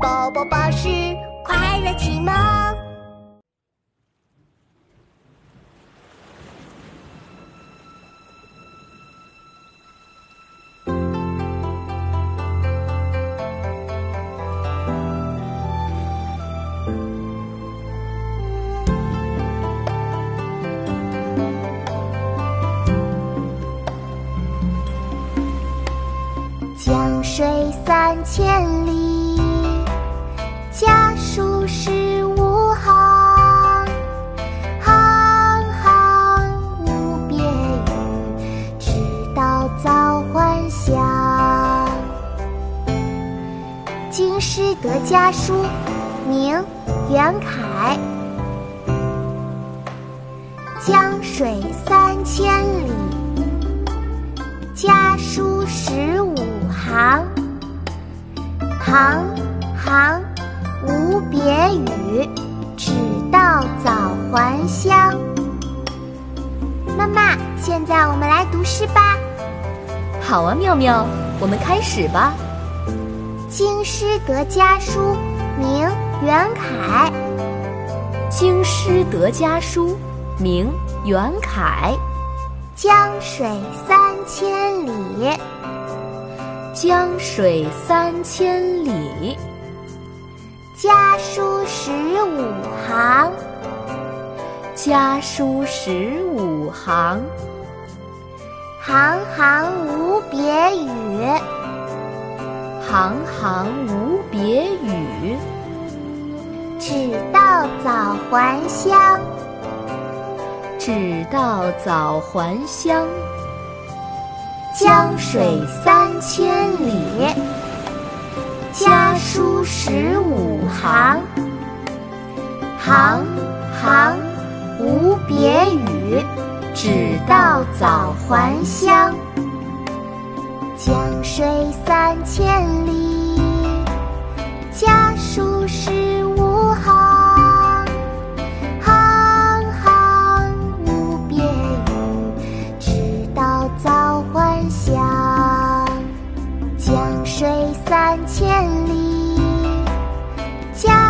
宝宝巴士快乐启蒙。江水三千里，家书十五行。行行无别语，直到早还乡。京师得家书，名·袁凯。江水三千里，家书十五行。行还乡。妈妈，现在我们来读诗吧。好啊，妙妙，我们开始吧。京师得家书，明·袁凯。京师得家书，明·袁凯。江水三千里，江水三千里，家书十五行。家书十五行。行行无别语，行行无别语，只道早还乡。只道早还乡。江水三千里，家书十五行。行行无别语，只道早还乡。江水三千里，家书十五行。行行无别语，只道早还乡。江水三千里，家